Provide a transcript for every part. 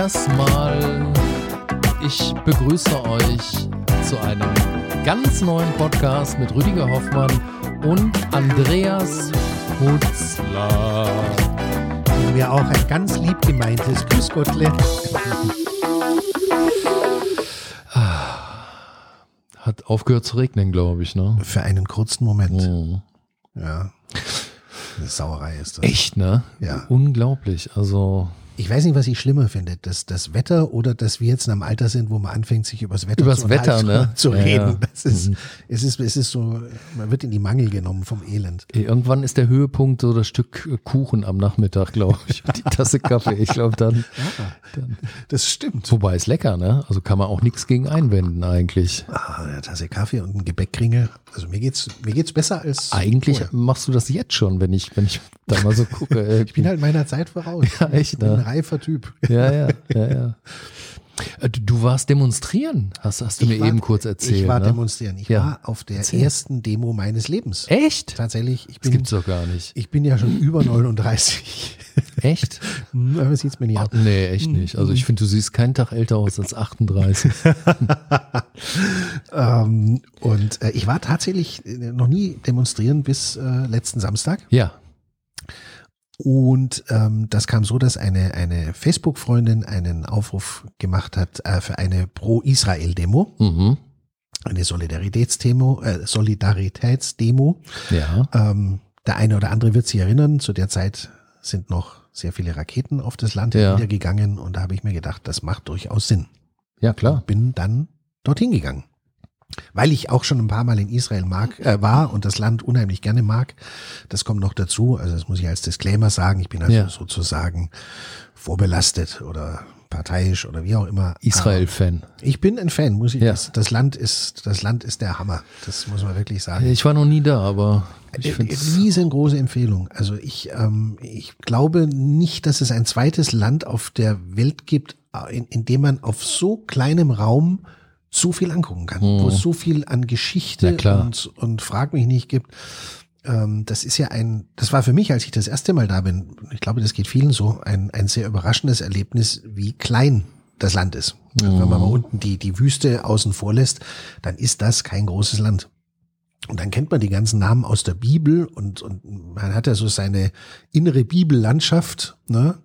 Erstmal. Ich begrüße euch zu einem ganz neuen Podcast mit Rüdiger Hoffmann und Andreas Hutzler. Mir auch ein ganz lieb gemeintes Grüß Gottle. Hat aufgehört zu regnen, glaube ich, ne? Für einen kurzen Moment. Mhm. Ja. Eine Sauerei ist das. Echt, ne? Ja. Unglaublich. Also, Ich weiß nicht, was ich schlimmer finde. Das, das Wetter oder dass wir jetzt in einem Alter sind, wo man anfängt, sich übers Wetter Übers zu, Wetter, ne? zu Ja, reden. ja. Das ist, Mhm. es, ist, es ist so, man wird in die Mangel genommen vom Elend. irgendwann ist der Höhepunkt so das Stück Kuchen am Nachmittag, glaube ich. Die Tasse Kaffee. Ich glaube dann, dann. Das stimmt. Wobei ist lecker, ne? Also kann man auch nichts gegen einwenden eigentlich. Ah, eine Tasse Kaffee und ein Gebäckkringel. Also mir geht's, mir geht's besser als Eigentlich vorher. machst du das jetzt schon, wenn ich, wenn ich da mal so gucke. Ich bin halt meiner Zeit voraus. Ja, echt, ne? Reifer Typ. Ja, ja, ja, ja. Äh, Du, warst demonstrieren, hast, hast du mir war- eben kurz erzählt. Ich war ne? demonstrieren. Ich Ja. war auf der Erzähl. ersten Demo meines Lebens. Echt? Tatsächlich, ich Das bin, gibt's doch gar nicht. ich bin ja schon über 39. Echt? Hm, Aber sieht's mir nicht Ah, an. nee, echt nicht. Also ich finde, du siehst keinen Tag älter aus als 38. Ähm, und äh, ich war tatsächlich äh, noch nie demonstrieren bis äh, letzten Samstag. Ja. Und ähm, das kam so, dass eine, eine Facebook-Freundin einen Aufruf gemacht hat äh, für eine Pro-Israel-Demo, Mhm. eine Solidaritätsdemo, äh, Solidaritätsdemo. Ja. Ähm, der eine oder andere wird sich erinnern, zu der Zeit sind noch sehr viele Raketen auf das Land Ja. niedergegangen und da habe ich mir gedacht, das macht durchaus Sinn. Ja, klar. Bin dann dorthin gegangen. Weil ich auch schon ein paar Mal in Israel mag, äh, war und das Land unheimlich gerne mag. Das kommt noch dazu. Also das muss ich als Disclaimer sagen. Ich bin also Ja. sozusagen vorbelastet oder parteiisch oder wie auch immer. Israel-Fan. Ich bin ein Fan, muss ich. Ja. Das, das Land ist, das Land ist der Hammer. Das muss man wirklich sagen. Ich war noch nie da, aber ich Äh, finde Riesengroße Empfehlung. Also ich, ähm, ich glaube nicht, dass es ein zweites Land auf der Welt gibt, äh, in, in dem man auf so kleinem Raum so viel angucken kann, wo es so viel an Geschichte klar. und, und Frag mich nicht gibt. Ähm, das ist ja ein, das war für mich, als ich das erste Mal da bin, ich glaube, das geht vielen so, ein, ein sehr überraschendes Erlebnis, wie klein das Land ist. Also wenn man mal unten die, die Wüste außen vor lässt, dann ist das kein großes Land. Und dann kennt man die ganzen Namen aus der Bibel und, und man hat ja so seine innere Bibellandschaft, ne?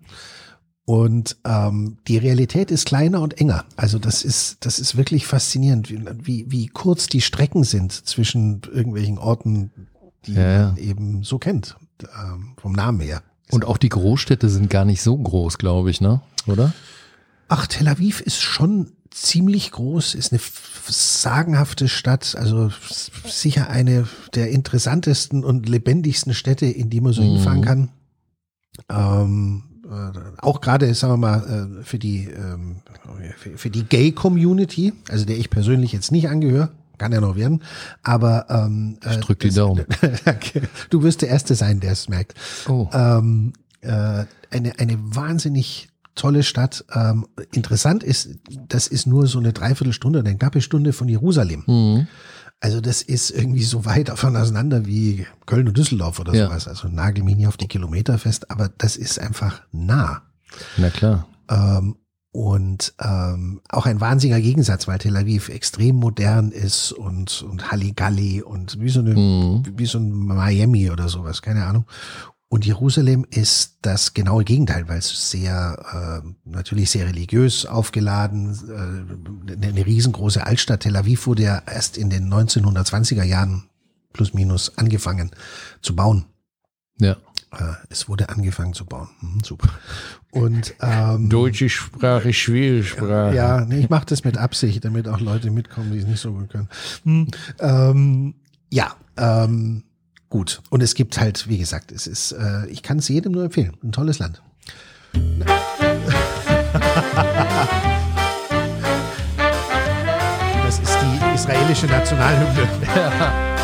Und ähm, die Realität ist kleiner und enger. Also das ist, das ist wirklich faszinierend, wie, wie, kurz die Strecken sind zwischen irgendwelchen Orten, die Ja, ja. man eben so kennt, ähm, vom Namen her. Und auch die Großstädte sind gar nicht so groß, glaube ich, ne? Oder? Ach, Tel Aviv ist schon ziemlich groß, ist eine sagenhafte Stadt, also sicher eine der interessantesten und lebendigsten Städte, in die man so hinfahren kann. Ähm, äh, auch gerade, sagen wir mal, äh, für die, ähm, für, die Gay-Community, also der ich persönlich jetzt nicht angehöre, kann ja noch werden, aber ähm, Ich drück die Daumen. Du wirst der Erste sein, der es merkt. Oh. Ähm, äh, eine, eine wahnsinnig tolle Stadt. Ähm, interessant ist, das ist nur so eine Dreiviertelstunde, eine knappe Stunde von Jerusalem. Mhm. Also das ist irgendwie so weit davon auseinander wie Köln und Düsseldorf oder Ja. sowas. Also nagel mich nicht auf die Kilometer fest, aber das ist einfach nah. Na klar. Ähm, und ähm, auch ein wahnsinniger Gegensatz, weil Tel Aviv extrem modern ist und, und Halligalli und wie so, eine, Mhm. wie so ein Miami oder sowas, keine Ahnung. Und Jerusalem ist das genaue Gegenteil, weil es sehr, äh, natürlich sehr religiös aufgeladen, äh, eine, riesengroße Altstadt. Tel Aviv wurde ja erst in den 1920er Jahren plus minus angefangen zu bauen. Ja. Äh, es wurde angefangen zu bauen. Mhm, super. Und ähm, Deutsche Sprache, schwere Sprache. ja, nee, ich mache das mit Absicht, damit auch Leute mitkommen, die es nicht so gut können. Hm, ähm, ja, ähm, gut. Und es gibt halt, wie gesagt, es ist, äh, ich kann es jedem nur empfehlen. Ein tolles Land. Das ist die israelische Nationalhymne.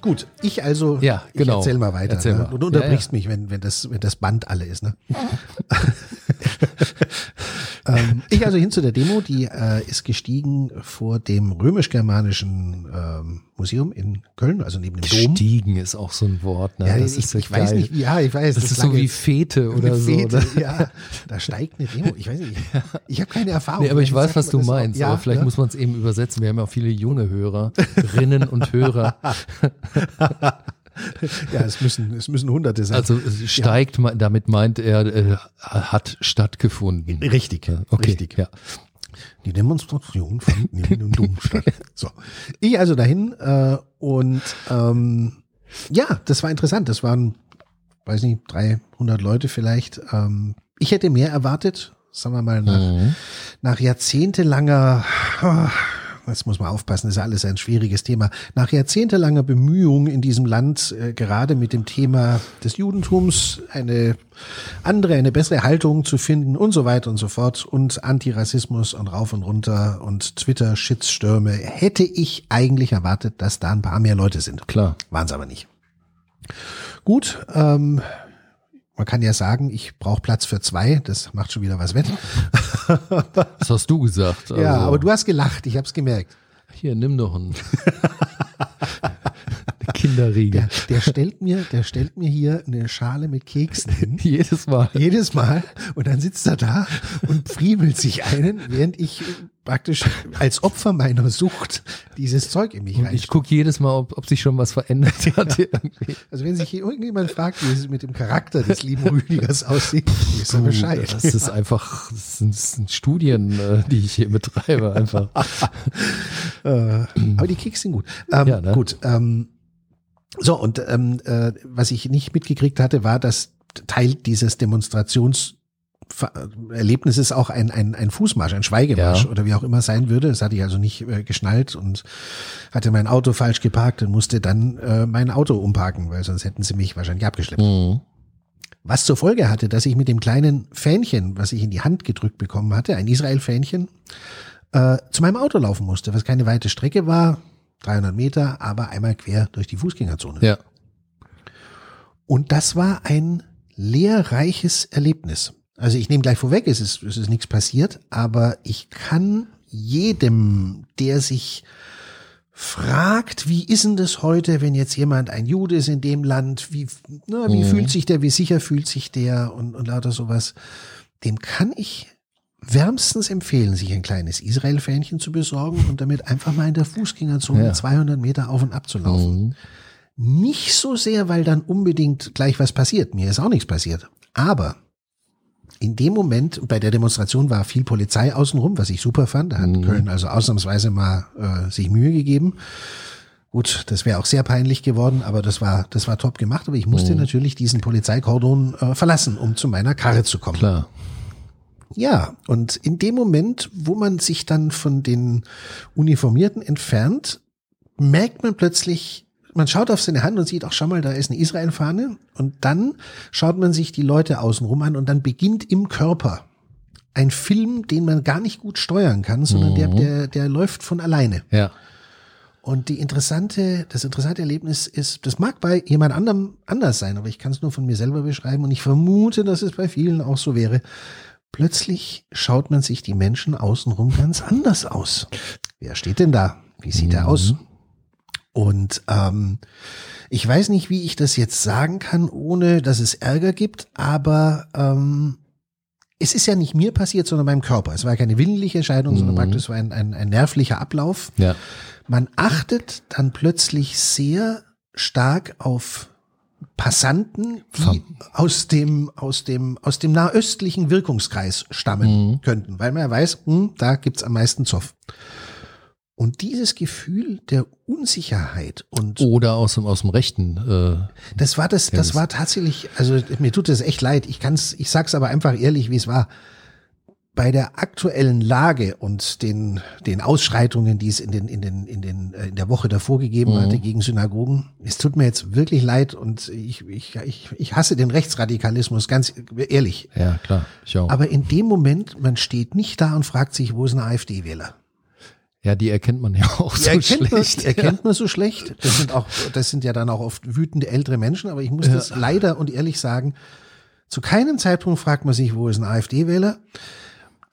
Gut, ich also, Ja, genau. ich erzähl mal weiter. Erzähl ne? mal. Und du unterbrichst Ja, mich, wenn, wenn, das, wenn das Band alle ist. Ne? ähm, ich also hin zu der Demo, die äh, ist gestiegen vor dem römisch-germanischen ähm, Museum in Köln, also neben dem Dom. Gestiegen ist auch so ein Wort. Ne? Ja, das ich, ist ich weiß nicht, ja, ich weiß. Das, ist so wie Fete oder so. Fete, oder? Ja, da steigt eine Demo. Ich weiß nicht, ich habe keine Erfahrung. Nee, aber ich weiß, was du das meinst. Ja, aber vielleicht ja. muss man es eben übersetzen. Wir haben ja auch viele junge Hörerinnen und Hörer. Ja, es müssen, es müssen Hunderte sein. Also es steigt, me- damit meint er, äh, hat stattgefunden. richtig, Ja, Okay, richtig. ja. Die Demonstration fand neben dem Dom statt. So. Ich also dahin äh, und ähm, ja, das war interessant. Das waren, weiß nicht, 300 Leute vielleicht. Ähm, ich hätte mehr erwartet, sagen wir mal, nach, Mhm. nach jahrzehntelanger, ah, jetzt muss man aufpassen, das ist alles ein schwieriges Thema, nach jahrzehntelanger Bemühung in diesem Land, äh, gerade mit dem Thema des Judentums, eine andere, eine bessere Haltung zu finden und so weiter und so fort und Antirassismus und rauf und runter und Twitter-Shitstürme, hätte ich eigentlich erwartet, dass da ein paar mehr Leute sind. Klar. Waren es aber nicht. Gut, ähm, man kann ja sagen, ich brauche Platz für zwei, das macht schon wieder was wett. Das hast du gesagt. Also, Ja, aber du hast gelacht, ich habe es gemerkt. Hier, nimm doch einen. Eine Kinderriegel. Der, der stellt mir, der stellt mir hier eine Schale mit Keksen hin. Jedes Mal. Jedes Mal. Und dann sitzt er da und friemelt sich einen, während ich praktisch als Opfer meiner Sucht dieses Zeug in mich rein. ich gucke jedes Mal, ob, ob sich schon was verändert hat. irgendwie. Also wenn sich hier irgendjemand fragt, wie es mit dem Charakter des lieben Rüdigers aussieht, ist er Bescheid. Das ist einfach, das sind, das sind Studien, äh, die ich hier betreibe, einfach. Äh, aber die Keks sind gut. Ähm, Ja, ne? Gut. Ähm, so, und ähm, äh, was ich nicht mitgekriegt hatte, war, dass Teil dieses Demonstrations Erlebnis ist auch ein, ein, ein Fußmarsch, ein Schweigemarsch Ja. oder wie auch immer sein würde. Das hatte ich also nicht äh, geschnallt und hatte mein Auto falsch geparkt und musste dann äh, mein Auto umparken, weil sonst hätten sie mich wahrscheinlich abgeschleppt. Mhm. Was zur Folge hatte, dass ich mit dem kleinen Fähnchen, was ich in die Hand gedrückt bekommen hatte, ein Israel-Fähnchen, äh, zu meinem Auto laufen musste, was keine weite Strecke war, 300 Meter, aber einmal quer durch die Fußgängerzone. Ja. Und das war ein lehrreiches Erlebnis. Also ich nehme gleich vorweg, es ist, es ist nichts passiert, aber ich kann jedem, der sich fragt, wie ist denn das heute, wenn jetzt jemand ein Jude ist in dem Land, wie, na, wie Mhm. fühlt sich der, wie sicher fühlt sich der und, und lauter sowas, dem kann ich wärmstens empfehlen, sich ein kleines Israel-Fähnchen zu besorgen und damit einfach mal in der Fußgängerzone Ja. 200 Meter auf und ab zu laufen. Mhm. Nicht so sehr, weil dann unbedingt gleich was passiert. Mir ist auch nichts passiert. Aber in dem Moment, bei der Demonstration war viel Polizei außenrum, was ich super fand. Da hat Mhm. Köln also ausnahmsweise mal äh, sich Mühe gegeben. Gut, das wäre auch sehr peinlich geworden, aber das war, das war top gemacht. Aber ich musste Mhm. natürlich diesen Polizeikordon äh, verlassen, um zu meiner Karre zu kommen. Klar. Ja, und in dem Moment, wo man sich dann von den Uniformierten entfernt, merkt man plötzlich, man schaut auf seine Hand und sieht, auch schau mal, da ist eine Israel-Fahne. Und dann schaut man sich die Leute außenrum an und dann beginnt im Körper ein Film, den man gar nicht gut steuern kann, sondern der, Mhm. der, der läuft von alleine. Ja. Und die interessante, das interessante Erlebnis ist, das mag bei jemand anderem anders sein, aber ich kann es nur von mir selber beschreiben und ich vermute, dass es bei vielen auch so wäre. Plötzlich schaut man sich die Menschen außenrum ganz anders aus. Wer steht denn da? Wie sieht er aus? Und ähm, ich weiß nicht, wie ich das jetzt sagen kann, ohne dass es Ärger gibt, aber ähm, es ist ja nicht mir passiert, sondern meinem Körper. Es war keine willentliche Entscheidung, sondern Mhm. praktisch so ein, ein, ein nervlicher Ablauf. Ja. Man achtet dann plötzlich sehr stark auf Passanten, die aus dem, aus dem, aus dem nahöstlichen Wirkungskreis stammen Mhm. könnten, weil man ja weiß, hm, da gibt's am meisten Zoff. Und dieses Gefühl der Unsicherheit und Oder aus dem, aus dem Rechten. Äh, das war das, das war tatsächlich, also mir tut das echt leid. Ich kann's, ich sag's aber einfach ehrlich, wie es war. Bei der aktuellen Lage und den, den Ausschreitungen, die es in den, in den, in den, äh, in der Woche davor gegeben Mhm. hatte gegen Synagogen, es tut mir jetzt wirklich leid und ich, ich, ich, ich hasse den Rechtsradikalismus, ganz ehrlich. ja, klar. Ich auch. Aber in dem Moment, man steht nicht da und fragt sich, wo ist ein AfD-Wähler? Ja, die erkennt man ja auch Die so erkennt, man, schlecht. die erkennt man so schlecht. Das sind auch, das sind ja dann auch oft wütende ältere Menschen, aber ich muss das leider und ehrlich sagen, zu keinem Zeitpunkt fragt man sich, wo ist ein AfD-Wähler.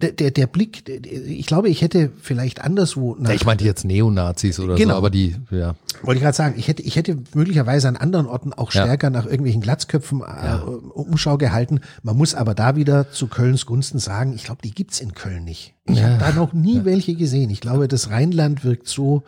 Der, der, der Blick, ich glaube, ich hätte vielleicht anderswo nach, Ja, ich meinte jetzt Neonazis oder Genau. so, aber die, ja. wollte ich gerade sagen, ich hätte, ich hätte möglicherweise an anderen Orten auch Ja. stärker nach irgendwelchen Glatzköpfen äh, Umschau gehalten. Man muss aber da wieder zu Kölns Gunsten sagen, ich glaube, die gibt's in Köln nicht. Ich Ja. habe da noch nie welche gesehen. Ich glaube, das Rheinland wirkt so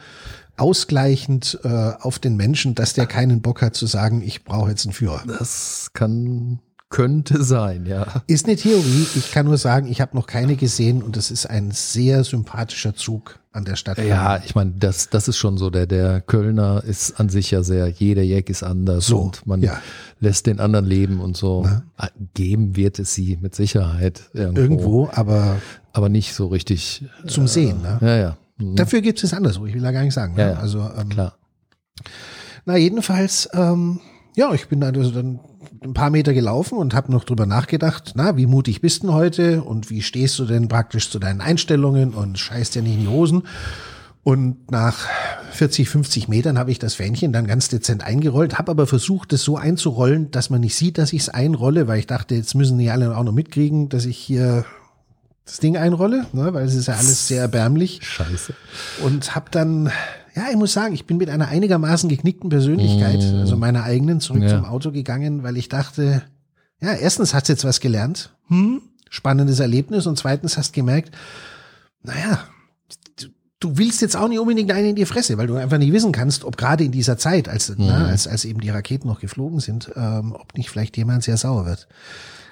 ausgleichend äh, auf den Menschen, dass der keinen Bock hat zu sagen, ich brauche jetzt einen Führer. Das kann, könnte sein, ja. Ist eine Theorie. Ich kann nur sagen, ich habe noch keine gesehen und es ist ein sehr sympathischer Zug an der Stadt. Ja, ich meine, das, das ist schon so. Der, der Kölner ist an sich ja sehr, jeder Jack ist anders So, und man ja. lässt den anderen leben und so. Ah, Geben wird es sie mit Sicherheit irgendwo. Irgendwo, aber Aber nicht so richtig. zum Sehen. Ne? Ja, ja. Mhm. Dafür gibt es anderswo. Ich will da gar nicht sagen. Ja, ne? ja. Also ähm, Klar. Na, jedenfalls, ähm, ja, ich bin also dann ein paar Meter gelaufen und habe noch drüber nachgedacht, na, wie mutig bist du denn heute und wie stehst du denn praktisch zu deinen Einstellungen und scheißt ja nicht in die Hosen. Und nach 40, 50 Metern habe ich das Fähnchen dann ganz dezent eingerollt, habe aber versucht, es so einzurollen, dass man nicht sieht, dass ich es einrolle, weil ich dachte, jetzt müssen die alle auch noch mitkriegen, dass ich hier das Ding einrolle, ne, weil es ist ja alles sehr erbärmlich Scheiße. und habe dann, ja, ich muss sagen, ich bin mit einer einigermaßen geknickten Persönlichkeit, also meiner eigenen, zurück Ja. zum Auto gegangen, weil ich dachte, ja, erstens hast du jetzt was gelernt, hm, spannendes Erlebnis und zweitens hast gemerkt, naja, du, du willst jetzt auch nicht unbedingt einen in die Fresse, weil du einfach nicht wissen kannst, ob gerade in dieser Zeit, als, na, als, als eben die Raketen noch geflogen sind, ähm, ob nicht vielleicht jemand sehr sauer wird.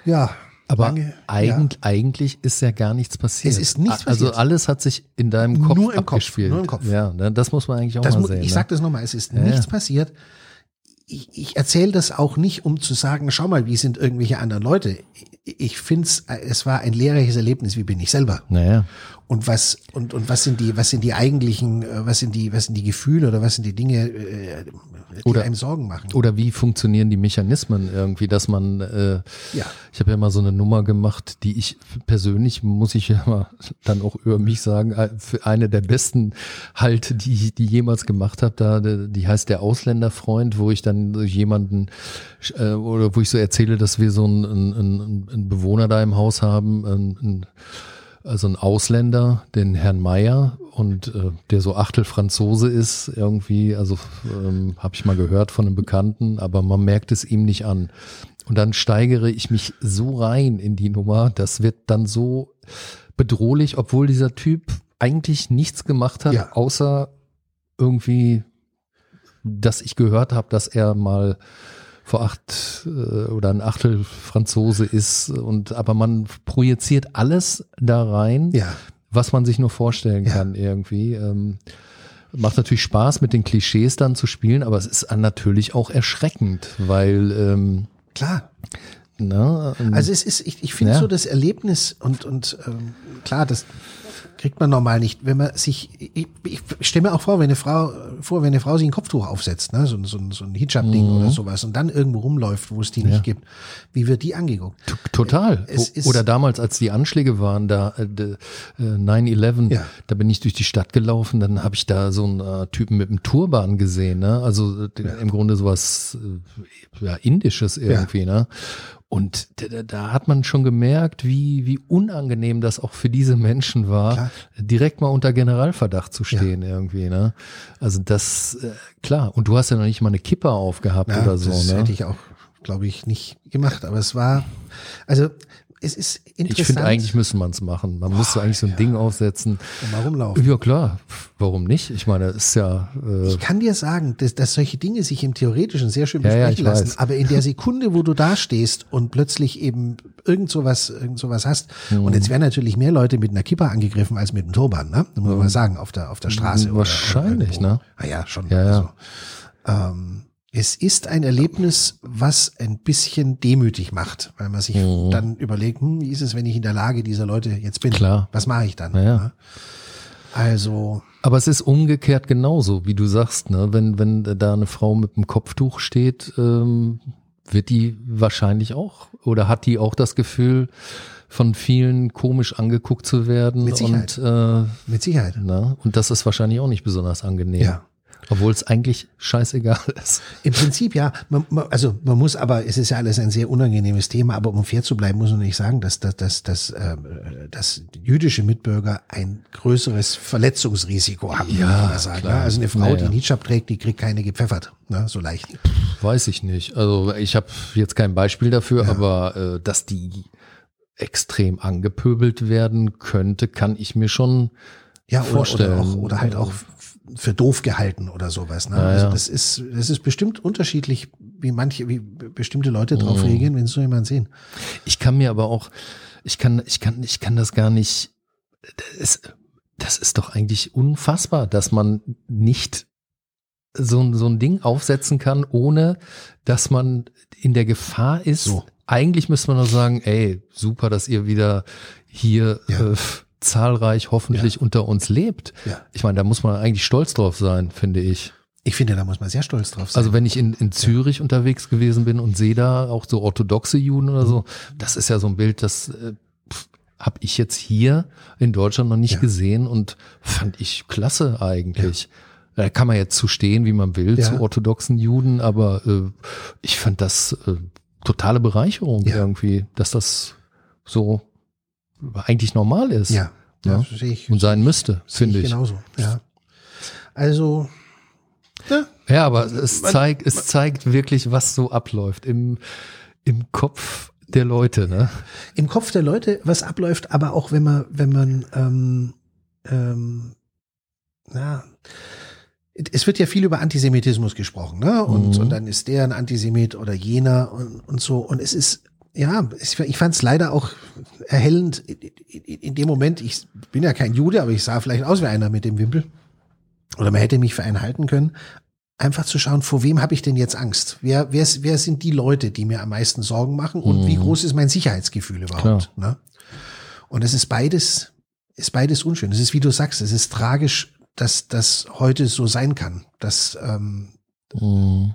Ja. Aber lange- eigentlich, eigentlich ist ja gar nichts passiert. Es ist nichts Also passiert. alles hat sich in deinem Kopf Nur im Kopf, abgespielt. nur im Kopf. Ja, ne, das muss man eigentlich auch Das mal sehen. ich ne? sag das nochmal, es ist Ja, nichts ja. passiert. Ich, ich erzähle das auch nicht, um zu sagen, schau mal, wie sind irgendwelche anderen Leute. Ich, ich finde es, es war ein lehrreiches Erlebnis, wie bin ich selber. Naja. Und was, und, und was sind die, was sind die eigentlichen, äh, was sind die, was sind die Gefühle oder was sind die Dinge, äh, die Oder- einem Sorgen machen? Oder wie funktionieren die Mechanismen irgendwie, dass man, äh, Ja. ich habe ja mal so eine Nummer gemacht, die ich persönlich, muss ich ja mal dann auch über mich sagen, äh, für eine der besten halt, die ich die jemals gemacht habe, da, die heißt der Ausländerfreund, wo ich dann jemanden, äh, oder wo ich so erzähle, dass wir so einen, einen, einen Bewohner da im Haus haben, einen, einen, also ein Ausländer, den Herrn Meier und äh, der so Achtel Franzose ist irgendwie, also ähm, habe ich mal gehört von einem Bekannten, aber man merkt es ihm nicht an. Und dann steigere ich mich so rein in die Nummer, das wird dann so bedrohlich, obwohl dieser Typ eigentlich nichts gemacht hat, Ja. außer irgendwie, dass ich gehört habe, dass er mal vor acht äh, oder ein Achtel Franzose ist und aber man projiziert alles da rein, Ja. was man sich nur vorstellen Ja. kann irgendwie. Ähm, macht natürlich Spaß mit den Klischees dann zu spielen, aber es ist natürlich auch erschreckend, weil ähm, Klar. ne, ähm, Also es ist, ich, ich finde Ja. so das Erlebnis und, und ähm, klar, das kriegt man normal nicht, wenn man sich, ich, ich stelle mir auch vor, wenn eine Frau, vor, wenn eine Frau sich ein Kopftuch aufsetzt, ne, so, ein- so, so ein Hijab-Ding Mhm. oder sowas und dann irgendwo rumläuft, wo es die nicht gibt, wie wird die angeguckt? T- Total. Es Oder damals, als die Anschläge waren, da äh, de- äh, 9-11, Ja. da bin ich durch die Stadt gelaufen, dann habe ich da so einen äh, Typen mit einem Turban gesehen, ne? Also äh, im Grunde sowas äh, ja, Indisches irgendwie, ne? Und da, da- hat man schon gemerkt, wie, wie unangenehm das auch für diese Menschen war, Klar. direkt mal unter Generalverdacht zu stehen irgendwie, ne? Also das, äh, klar. Und du hast ja noch nicht mal eine Kippe aufgehabt Ja, oder so, das ne? hätte ich auch, glaube ich, nicht gemacht, aber es war, also es ist interessant. Ich finde, eigentlich müsste man es machen. Man müsste eigentlich so ein Ding aufsetzen. und mal rumlaufen. Ja, klar. Warum nicht? Ich meine, es ist ja. Äh, Ich kann dir sagen, dass, dass solche Dinge sich im Theoretischen sehr schön Ja, ja, besprechen ich lassen, weiß. aber in der Sekunde, wo du da stehst und plötzlich eben irgend sowas, irgend sowas hast, Mhm. und jetzt werden natürlich mehr Leute mit einer Kippa angegriffen als mit einem Turban, ne? Das muss man mal sagen, auf der, auf der Straße. Mhm. Wahrscheinlich, oder ne? Ah ja, schon. Ja, ja. Also, ähm, es ist ein Erlebnis, was ein bisschen demütig macht, weil man sich Mhm. dann überlegt, hm, wie ist es, wenn ich in der Lage dieser Leute jetzt bin? Klar. Was mache ich dann? Ja, ja. ne? Also, aber es ist umgekehrt genauso, wie du sagst, ne? Wenn, wenn da eine Frau mit einem Kopftuch steht, ähm, wird die wahrscheinlich auch oder hat die auch das Gefühl, von vielen komisch angeguckt zu werden Mit Sicherheit. und äh, mit Sicherheit. na, und das ist wahrscheinlich auch nicht besonders angenehm. Ja. Obwohl es eigentlich scheißegal ist. Im Prinzip ja. Man, man, also man muss aber, es ist ja alles ein sehr unangenehmes Thema, aber um fair zu bleiben, muss man nicht sagen, dass, dass, dass, dass, äh, dass jüdische Mitbürger ein größeres Verletzungsrisiko haben. Ja, sagen, klar. ne? Also eine Frau, Naja. die einen Hijab trägt, die kriegt keine gepfeffert, ne? so leicht. Weiß ich nicht. Also ich habe jetzt kein Beispiel dafür, aber äh, dass die extrem angepöbelt werden könnte, kann ich mir schon Ja, vorstellen. oder, auch, oder halt auch f- für doof gehalten oder sowas. Ne? Ja, also das ist, das ist bestimmt unterschiedlich, wie manche, wie bestimmte Leute drauf Mhm. reagieren, wenn sie so jemanden sehen. Ich kann mir aber auch, ich kann, ich kann, ich kann das gar nicht. Das, das ist doch eigentlich unfassbar, dass man nicht so, ein- so ein Ding aufsetzen kann, ohne dass man in der Gefahr ist. So. Eigentlich müsste man doch sagen, ey, super, dass ihr wieder hier Ja. äh, zahlreich hoffentlich unter uns lebt. Ja. Ich meine, da muss man eigentlich stolz drauf sein, finde ich. Ich finde, da muss man sehr stolz drauf sein. Also wenn ich in, in Zürich unterwegs gewesen bin und sehe da auch so orthodoxe Juden oder so, Mhm. das ist ja so ein Bild, das äh, habe ich jetzt hier in Deutschland noch nicht Ja. gesehen und fand ich klasse eigentlich. Da kann man jetzt zu stehen, wie man will, Ja. zu orthodoxen Juden, aber äh, ich fand das äh, totale Bereicherung Ja. irgendwie, dass das so eigentlich normal ist ja, Ja. sehe ich, und sein müsste, finde ich. genauso. Ja. Also, ja, Ja, aber es Man- zeigt, es zeigt wirklich, was so abläuft im, im Kopf der Leute, ne? im Kopf der Leute, was abläuft, aber auch wenn man, wenn man, ähm, ähm, na, es wird ja viel über Antisemitismus gesprochen, ne? Und, Mhm. und dann ist der ein Antisemit oder jener und, und so. Und es ist, ja, ich fand es leider auch erhellend in dem Moment, ich bin ja kein Jude, aber ich sah vielleicht aus wie einer mit dem Wimpel. Oder man hätte mich für einen halten können. Einfach zu schauen, vor wem habe ich denn jetzt Angst? Wer, wer, wer sind die Leute, die mir am meisten Sorgen machen? Und Mhm. wie groß ist mein Sicherheitsgefühl überhaupt? Ne? Und es ist beides, ist beides unschön. Es ist, wie du sagst, es ist tragisch, dass das heute so sein kann. Dass, ähm, Mhm.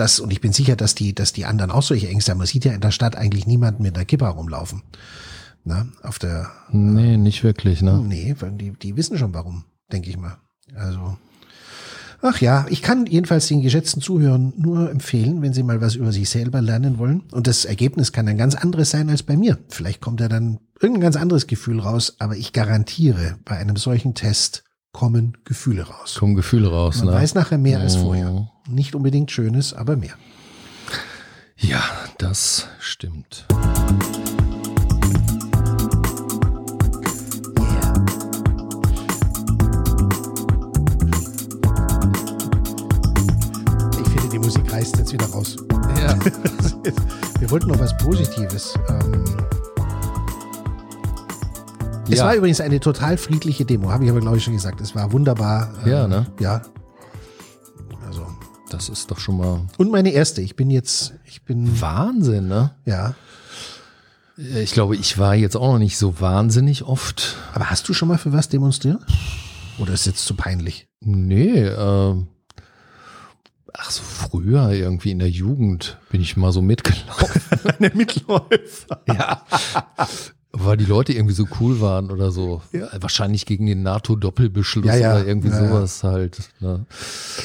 Das, und ich bin sicher, dass die, dass die anderen auch solche Ängste haben. Man sieht ja in der Stadt eigentlich niemanden mit einer Kippa rumlaufen. Ne? Auf der, Nee, nicht wirklich, ne? Nee, weil die, die wissen schon warum, denke ich mal. Also, ach ja, ich kann jedenfalls den geschätzten Zuhörern nur empfehlen, wenn sie mal was über sich selber lernen wollen. Und das Ergebnis kann ein ganz anderes sein als bei mir. Vielleicht kommt ja dann irgendein ganz anderes Gefühl raus, aber ich garantiere, bei einem solchen Test kommen Gefühle raus. Kommen Gefühle raus, Man ne? weiß nachher mehr als vorher. Mhm. Nicht unbedingt Schönes, aber mehr. Ja, das stimmt. Ich finde, die Musik reißt jetzt wieder raus. Ja. Wir wollten noch was Positives. Ähm, Es Ja. war übrigens eine total friedliche Demo, habe ich aber glaube ich schon gesagt. Es war wunderbar. äh, Ja, ne? Ja. Also. Das ist doch schon mal Und meine erste. Ich bin jetzt, ich bin, Wahnsinn, ne? ja. Ich glaube, ich war jetzt auch noch nicht so wahnsinnig oft. Aber hast du schon mal für was demonstriert? Oder ist jetzt zu peinlich? Nee, ähm, ach so früher irgendwie in der Jugend bin ich mal so mitgelaufen. Eine Mitläufer. ja. Weil die Leute irgendwie so cool waren oder so. Ja. Wahrscheinlich gegen den NATO-Doppelbeschluss Ja, ja. oder irgendwie Ja, ja. sowas halt. Ne?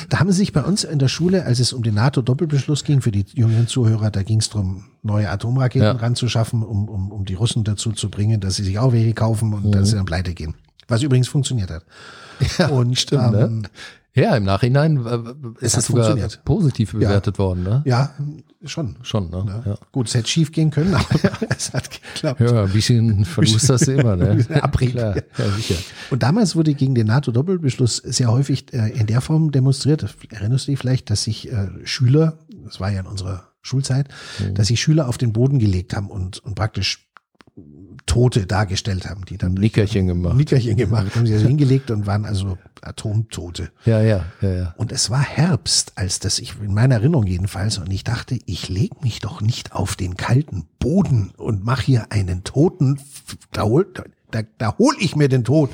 Da haben sie sich bei uns in der Schule, als es um den NATO-Doppelbeschluss ging, für die jüngeren Zuhörer, da ging es darum, neue Atomraketen Ja. ranzuschaffen, um, um, um die Russen dazu zu bringen, dass sie sich auch welche kaufen und Mhm. dass sie dann pleite gehen. Was übrigens funktioniert hat. und stimmt, ne? Ja, im Nachhinein äh, ist es sogar positiv bewertet worden, ne? ja, schon. Schon, ne? Ja. Gut, es hätte schief gehen können, aber es hat geklappt. Ja, ein bisschen Verlust hast du immer, ne? Abrieb. Klar, ja, sicher. Und damals wurde gegen den NATO-Doppelbeschluss sehr häufig äh, in der Form demonstriert. Erinnerst du dich vielleicht, dass sich äh, Schüler, das war ja in unserer Schulzeit, Mhm. dass sich Schüler auf den Boden gelegt haben und, und praktisch Tote dargestellt haben, die dann Nickerchen gemacht. Nickerchen gemacht, haben sie also hingelegt und waren also Atomtote. Ja, ja, ja, ja. Und es war Herbst, als das ich in meiner Erinnerung jedenfalls und ich dachte, ich leg mich doch nicht auf den kalten Boden und mach hier einen Toten, da hol, da, da hol ich mir den Tod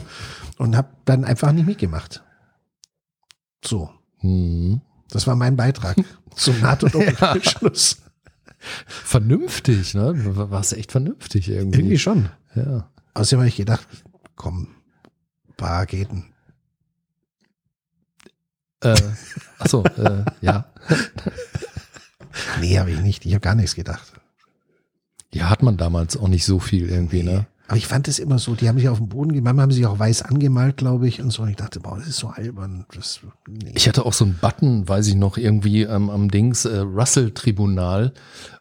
und habe dann einfach nicht mitgemacht. So, Hm. das war mein Beitrag zum NATO-Doppelbeschluss. Vernünftig, ne? Du warst echt vernünftig irgendwie. Irgendwie schon. Ja. Außerdem habe ich gedacht, komm, paar Raketen. Äh, achso, äh, ja. Nee, habe ich nicht. Ich habe gar nichts gedacht. Ja, hat man damals auch nicht so viel irgendwie, ne? Aber ich fand es immer so, die haben sich auf den Boden, ge- manchmal haben sie sich auch weiß angemalt, glaube ich, und so. Und ich dachte, boah, das ist so albern. Das, nee. Ich hatte auch so einen Button, weiß ich noch, irgendwie ähm, am Dings äh, Russell-Tribunal.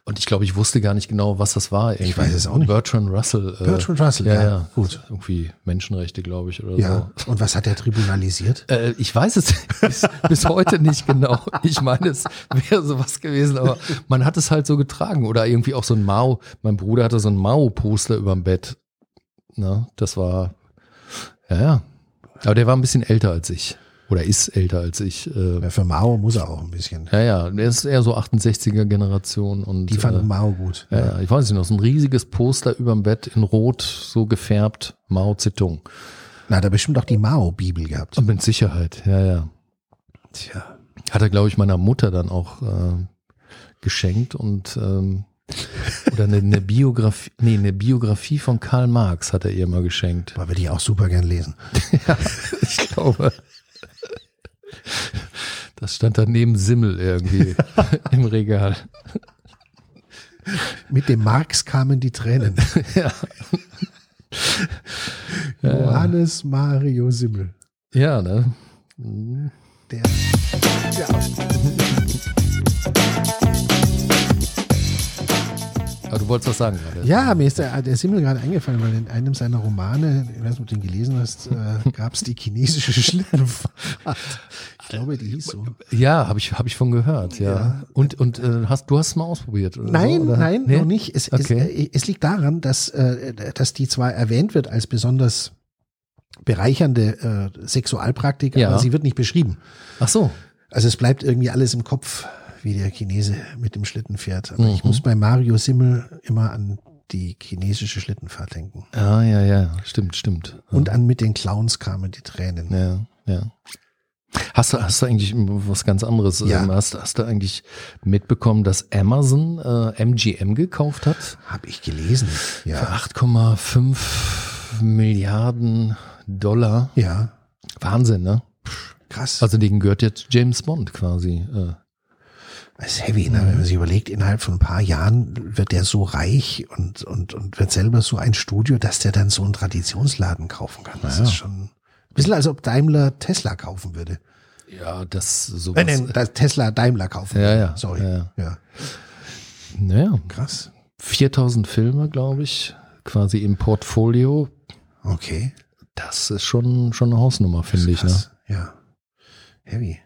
Und ich glaube, ich wusste gar nicht genau, was das war. Irgendwie. weiß es auch nicht. Bertrand Russell. Äh, Bertrand Russell, ja, ja, ja, gut. Irgendwie Menschenrechte, glaube ich, oder ja. Und was hat der tribunalisiert? so. Äh, ich weiß es bis, bis heute nicht genau. Ich meine, es wäre sowas gewesen, aber man hat es halt so getragen. Oder irgendwie auch so ein Mao. Mein Bruder hatte so ein Mao-Poster überm Bett. Na, das war, ja, ja. Aber der war ein bisschen älter als ich. Oder ist älter als ich. Äh, Ja, für Mao muss er auch ein bisschen. Ja, ja, der ist eher so 68er Generation und Die fanden äh, Mao gut. ja, ja, ich weiß nicht noch, so ein riesiges Poster überm Bett in Rot, so gefärbt, Mao Zedong. Na, hat er bestimmt auch die Mao-Bibel gehabt. Und mit Sicherheit, ja, ja. Tja. Hat er, glaube ich, meiner Mutter dann auch äh, geschenkt und ähm, oder eine, eine Biografie, nee, eine Biografie von Karl Marx hat er ihr mal geschenkt. Aber würde ich auch super gern lesen. ja, ich glaube. Das stand dann neben Simmel irgendwie im Regal. Mit dem Marx kamen die Tränen. Ja. Johannes Mario Simmel. Ja, ne? Der, ja. Aber du wolltest was sagen gerade. ja, mir ist der, der Simmel gerade eingefallen, weil in einem seiner Romane, ich weiß nicht, ob du den gelesen hast, äh, gab es die chinesische Schlittenfahrt. Ich glaube, die hieß so. Ja, habe ich, hab ich von gehört, ja. Ja. Und, und äh, hast, du hast es mal ausprobiert, oder? Nein, so, oder? nein, Nee? noch nicht. Es, Okay. es, äh, es liegt daran, dass, äh, dass die zwar erwähnt wird als besonders bereichernde äh, Sexualpraktik, Ja. aber sie wird nicht beschrieben. Ach so. Also es bleibt irgendwie alles im Kopf, wie der Chinese mit dem Schlitten fährt. Aber ich Mhm. muss bei Mario Simmel immer an die chinesische Schlittenfahrt denken. Ah, ja, ja, stimmt, stimmt. Und an mit den Clowns kamen die Tränen. Ja, ja. Hast du, hast du eigentlich was ganz anderes? Ja. Ähm, Hast, hast du eigentlich mitbekommen, dass Amazon äh, MGM gekauft hat? Habe ich gelesen. Für Ja. 8,5 Milliarden Dollar. Ja. Wahnsinn, ne? Krass. Also denen gehört jetzt James Bond quasi. Äh, Das ist heavy, ne? wenn man sich überlegt, innerhalb von ein paar Jahren wird der so reich und, und, und wird selber so ein Studio, dass der dann so einen Traditionsladen kaufen kann. Das Ja. ist schon ein bisschen, als ob Daimler Tesla kaufen würde. ja, das sowas. Äh, nein, dass Tesla Daimler kaufen Ja, würde. ja. Sorry. Ja, ja. ja. Naja, Krass. 4000 Filme, glaube ich, quasi im Portfolio. Okay. Das ist schon, schon eine Hausnummer, finde ich. Ne? Ja. Heavy.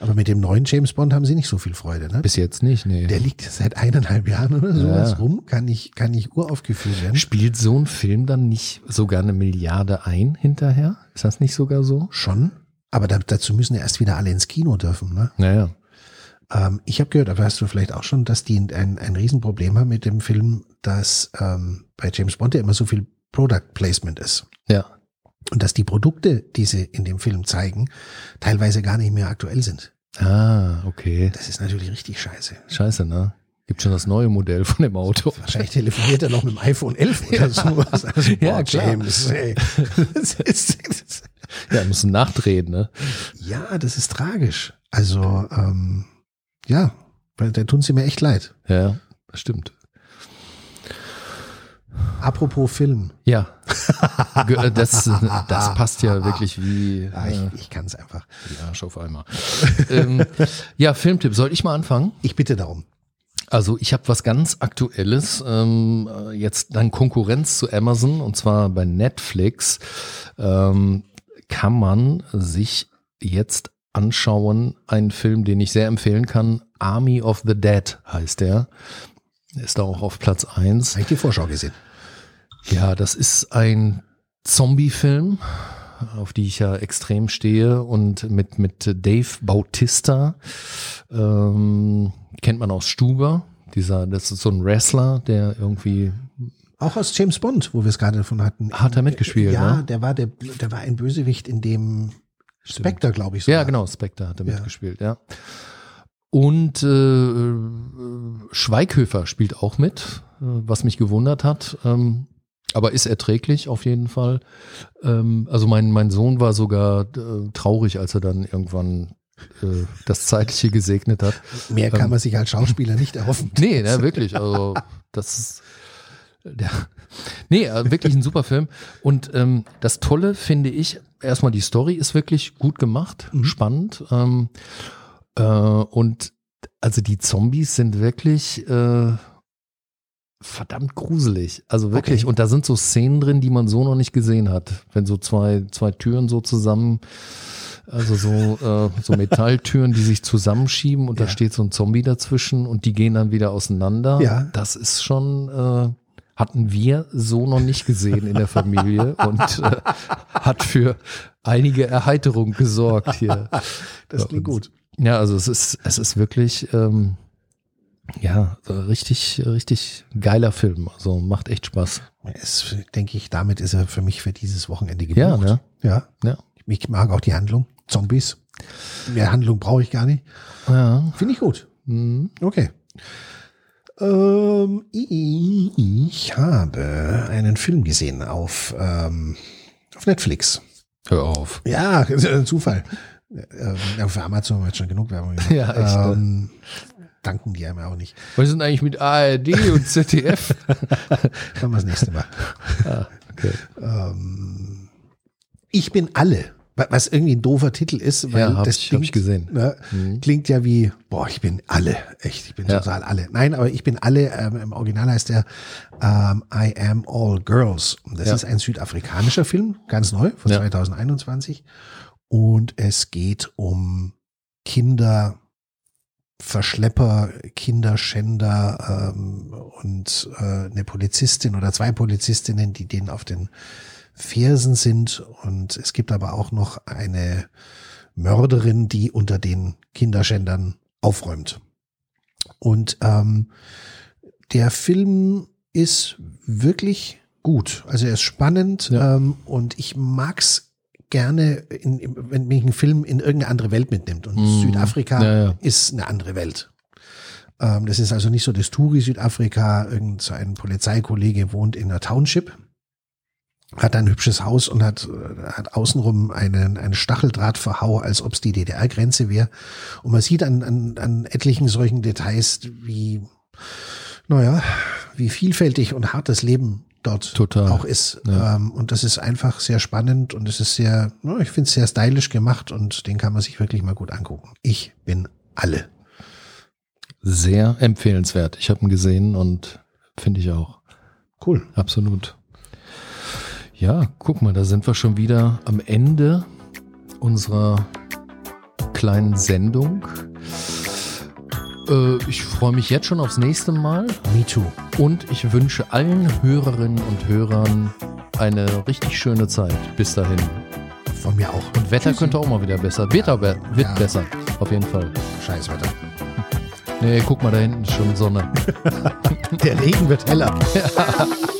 Aber mit dem neuen James Bond haben sie nicht so viel Freude, ne? Bis jetzt nicht, nee. Der liegt seit eineinhalb Jahren oder sowas Ja. rum, kann nicht, kann nicht uraufgeführt werden. Spielt so ein Film dann nicht sogar eine Milliarde ein hinterher? Ist das nicht sogar so? Schon. Aber da, dazu müssen ja erst wieder alle ins Kino dürfen, ne? Naja. Ähm, ich habe gehört, aber hast du vielleicht auch schon, dass die ein, ein Riesenproblem haben mit dem Film, dass ähm, bei James Bond ja immer so viel Product Placement ist. Ja. Und dass die Produkte, die sie in dem Film zeigen, teilweise gar nicht mehr aktuell sind. Ah, okay. Das ist natürlich richtig scheiße. Scheiße, ne? Gibt schon das neue Modell von dem Auto. Wahrscheinlich telefoniert er noch mit dem iPhone 11 oder sowas. Also, Ja, boah, klar. James, ey. Ja, müssen nachdrehen, ne? ja, das ist tragisch. Also, ähm, ja, weil da tun sie mir echt leid. Ja, das stimmt. Apropos Film. Ja. Äh, Das, das passt ja wirklich wie Ja, äh, ich, ich kann es einfach. die Arsch auf einmal. ähm, ja, Filmtipp. Soll ich mal anfangen? Ich bitte darum. Also ich habe was ganz Aktuelles, ähm, äh, jetzt dann Konkurrenz zu Amazon und zwar bei Netflix ähm, kann man sich jetzt anschauen, einen Film, den ich sehr empfehlen kann, Army of the Dead heißt der. Ist da auch auf Platz eins. Habe ich die Vorschau gesehen. Ja, das ist ein Zombie-Film, auf die ich ja extrem stehe und mit, mit Dave Bautista, ähm, kennt man aus Stuber. Dieser, das ist so ein Wrestler, der irgendwie, Auch aus James Bond, wo wir es gerade davon hatten. Hat er mitgespielt, Ja, ne? der war der, der war ein Bösewicht in dem Spectre, glaube ich. ja sogar. genau, Spectre hat er Ja. mitgespielt, ja. Und äh, Schweighöfer spielt auch mit, äh, was mich gewundert hat. Ähm, aber ist erträglich auf jeden Fall. Ähm, also mein, mein Sohn war sogar äh, traurig, als er dann irgendwann äh, das Zeitliche gesegnet hat. Mehr kann ähm, man sich als Schauspieler nicht erhoffen. Nee, ne, wirklich. Also, das ist. Ja. Nee, äh, wirklich ein super Film. Und ähm, das Tolle finde ich, erstmal die Story ist wirklich gut gemacht, mhm. spannend. Ähm, äh, und also die Zombies sind wirklich äh, verdammt gruselig. Also wirklich. Okay. Und da sind so Szenen drin, die man so noch nicht gesehen hat. Wenn so zwei, zwei Türen so zusammen, also so, äh, so Metalltüren, die sich zusammenschieben und ja. da steht so ein Zombie dazwischen und die gehen dann wieder auseinander. Ja. Das ist schon, äh, hatten wir so noch nicht gesehen in der Familie und äh, hat für einige Erheiterung gesorgt hier. Das klingt gut. Ja, also es ist, es ist wirklich, ähm, ja, richtig, richtig geiler Film. Also macht echt Spaß. Es, denke ich, damit ist er für mich für dieses Wochenende gebucht. Ja, ne? ja. ja. Ich mag auch die Handlung. Zombies. Mehr Handlung brauche ich gar nicht. Ja. Finde ich gut. Mhm. Okay. Ähm, ich habe einen Film gesehen auf, ähm, auf Netflix. Hör auf. Ja, ein Zufall. Ähm, für Amazon haben wir jetzt schon genug Werbung gemacht. Ja, echt. Ähm, danken die einem auch nicht. Was ist denn eigentlich mit ARD und ZDF? Machen wir das nächste Mal. Ah, okay. Ähm, ich bin alle. Was irgendwie ein doofer Titel ist, weil ja, hab das ich, klingt, hab ich gesehen. Ne, mhm. klingt ja wie, boah, ich bin alle, echt, ich bin ja. total alle. Nein, aber ich bin alle, ähm, im Original heißt der ähm, I Am All Girls. Das ja. ist ein südafrikanischer Film, ganz neu, von 2021. Und es geht um Kinder, Verschlepper, Kinderschänder ähm, und äh, eine Polizistin oder zwei Polizistinnen, die denen auf den Fersen sind. Und es gibt aber auch noch eine Mörderin, die unter den Kinderschändern aufräumt. Und ähm, der Film ist wirklich gut. Also er ist spannend ja. ähm, und ich mag's gerne, in, wenn mich ein Film in irgendeine andere Welt mitnimmt. Und mm. Südafrika ja, ja. ist eine andere Welt. Ähm, das ist also nicht so das Touri Südafrika. Irgend so ein Polizeikollege wohnt in einer Township, hat ein hübsches Haus und hat, hat außenrum einen, einen Stacheldrahtverhau, als ob es die DDR-Grenze wäre. Und man sieht an, an, an etlichen solchen Details, wie, naja, wie vielfältig und hart das Leben dort Total. auch ist. Ja. Ähm, und das ist einfach sehr spannend und es ist sehr, ich finde es sehr stylisch gemacht und den kann man sich wirklich mal gut angucken. Ich bin alle. Sehr empfehlenswert. Ich habe ihn gesehen und finde ich auch. Cool. Absolut. Ja, guck mal, da sind wir schon wieder am Ende unserer kleinen Sendung. Äh, ich freue mich jetzt schon aufs nächste Mal. Me too. Und ich wünsche allen Hörerinnen und Hörern eine richtig schöne Zeit. Bis dahin. Von mir auch. Und Wetter Tschüssi. könnte auch mal wieder besser. Wetter wird ja. besser. Auf jeden Fall. Scheiß Wetter. Nee, guck mal, da hinten ist schon Sonne. Der Regen wird heller. Ja.